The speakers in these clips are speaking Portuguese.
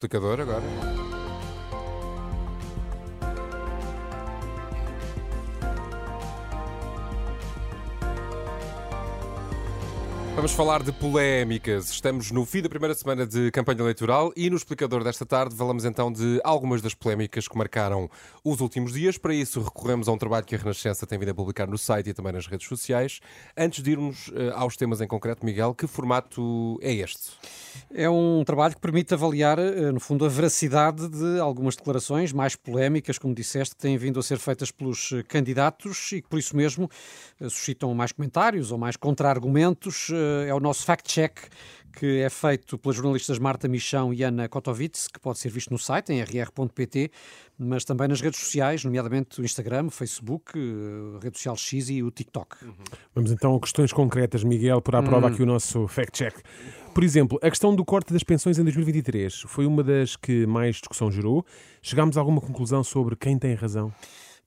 Explicador agora. Vamos falar de polémicas. Estamos no fim da primeira semana de campanha eleitoral e no explicador desta tarde falamos então de algumas das polémicas que marcaram os últimos dias. Para isso, recorremos a um trabalho que a Renascença tem vindo a publicar no site e também nas redes sociais. Antes de irmos uh, aos temas em concreto, Miguel, que formato é este? É um trabalho que permite avaliar, uh, no fundo, a veracidade de algumas declarações mais polémicas, como disseste, que têm vindo a ser feitas pelos uh, candidatos e que, por isso mesmo, suscitam mais comentários ou mais contra-argumentos é o nosso fact-check que é feito pelas jornalistas Marta Michão e Ana Kotovitz, que pode ser visto no site, em rr.pt, mas também nas redes sociais, nomeadamente o Instagram, o Facebook, a rede social X e o TikTok. Uhum. Vamos então a questões concretas, Miguel, por à prova hum. aqui o nosso fact-check. Por exemplo, a questão do corte das pensões em 2023 foi uma das que mais discussão gerou. Chegámos a alguma conclusão sobre quem tem razão?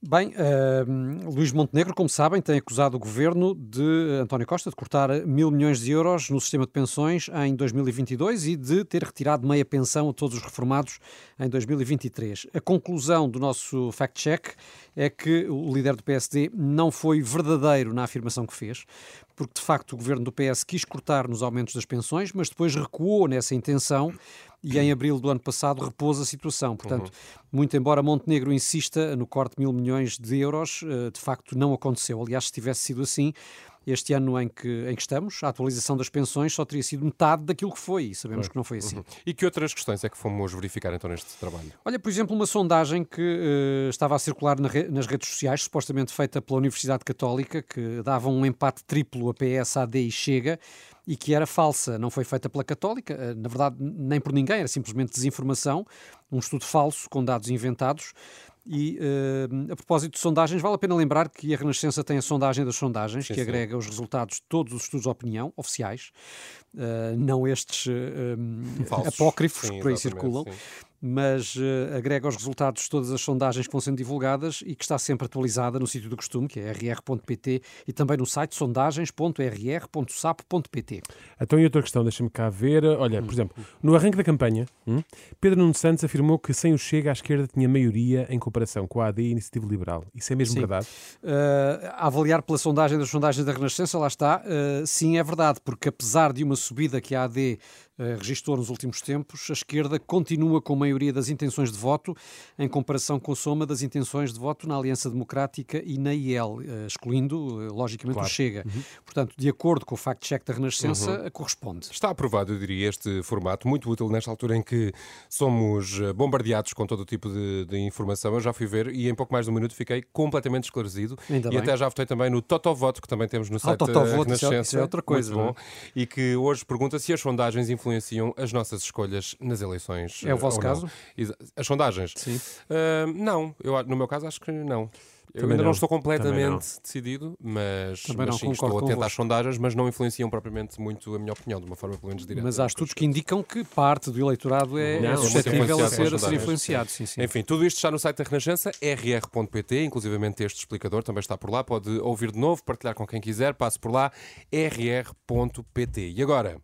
Bem, uh, Luís Montenegro, como sabem, tem acusado o governo de António Costa de cortar mil milhões de euros no sistema de pensões em 2022 e de ter retirado meia pensão a todos os reformados em 2023. A conclusão do nosso fact-check é que o líder do PSD não foi verdadeiro na afirmação que fez, porque de facto o governo do PS quis cortar nos aumentos das pensões, mas depois recuou nessa intenção e em abril do ano passado repôs a situação. Portanto, uhum. muito embora Montenegro insista no corte de mil milhões de euros, eh, de facto não aconteceu. Aliás, se tivesse sido assim, este ano em que, em que estamos, a atualização das pensões só teria sido metade daquilo que foi e sabemos que não foi assim. Uhum. E que outras questões é que fomos verificar então neste trabalho? Olha, por exemplo, uma sondagem que uh, estava a circular na re nas redes sociais, supostamente feita pela Universidade Católica, que dava um empate triplo a PS, AD e Chega, e que era falsa, não foi feita pela Católica, uh, na verdade nem por ninguém, era simplesmente desinformação, um estudo falso com dados inventados. E uh, a propósito de sondagens, vale a pena lembrar que a Renascença tem a sondagem das sondagens, sim, que sim. agrega os resultados de todos os estudos de opinião oficiais, uh, não estes uh, apócrifos sim, que por aí circulam mas uh, agrega os resultados de todas as sondagens que vão sendo divulgadas e que está sempre atualizada no sítio do costume, que é rr.pt e também no site sondagens.rr.sapo.pt. Então, e outra questão, deixa-me cá ver. Olha, por exemplo, no arranque da campanha, hum, Pedro Nuno Santos afirmou que sem o Chega a esquerda tinha maioria em comparação com a AD e a Iniciativa Liberal. Isso é mesmo sim. verdade? Uh, a avaliar pela sondagem das sondagens da Renascença, lá está, uh, sim, é verdade, porque apesar de uma subida que a AD registrou nos últimos tempos, a esquerda continua com maioria das intenções de voto em comparação com a soma das intenções de voto na Aliança Democrática e na IEL, uh, excluindo, uh, logicamente, claro. o Chega. Uhum. Portanto, de acordo com o fact-check da Renascença, uhum. corresponde. Está aprovado, eu diria, este formato, muito útil nesta altura em que somos bombardeados com todo o tipo de, de informação. Eu já fui ver e em pouco mais de um minuto fiquei completamente esclarecido. Ainda e bem. até já votei também no Totovoto, que também temos no ah, site ah, da Renascença. Isso é outra coisa. Muito bom. É? E que hoje pergunta se as sondagens influenciam as nossas escolhas nas eleições. É o vosso caso? As sondagens? Sim. Uh, não, eu, no meu caso acho que não. Eu ainda não. não. estou completamente não. decidido, mas, mas sim, estou atento às sondagens, mas não influenciam propriamente muito a minha opinião, de uma forma pelo menos direta. Mas há estudos que indicam que parte do eleitorado é, não, é suscetível a ser, a ser influenciado. Sim, sim. Enfim, tudo isto está no site da Renascença, rr.pt, inclusivamente este explicador também está por lá, pode ouvir de novo, partilhar com quem quiser, passe por lá, rr.pt. E agora,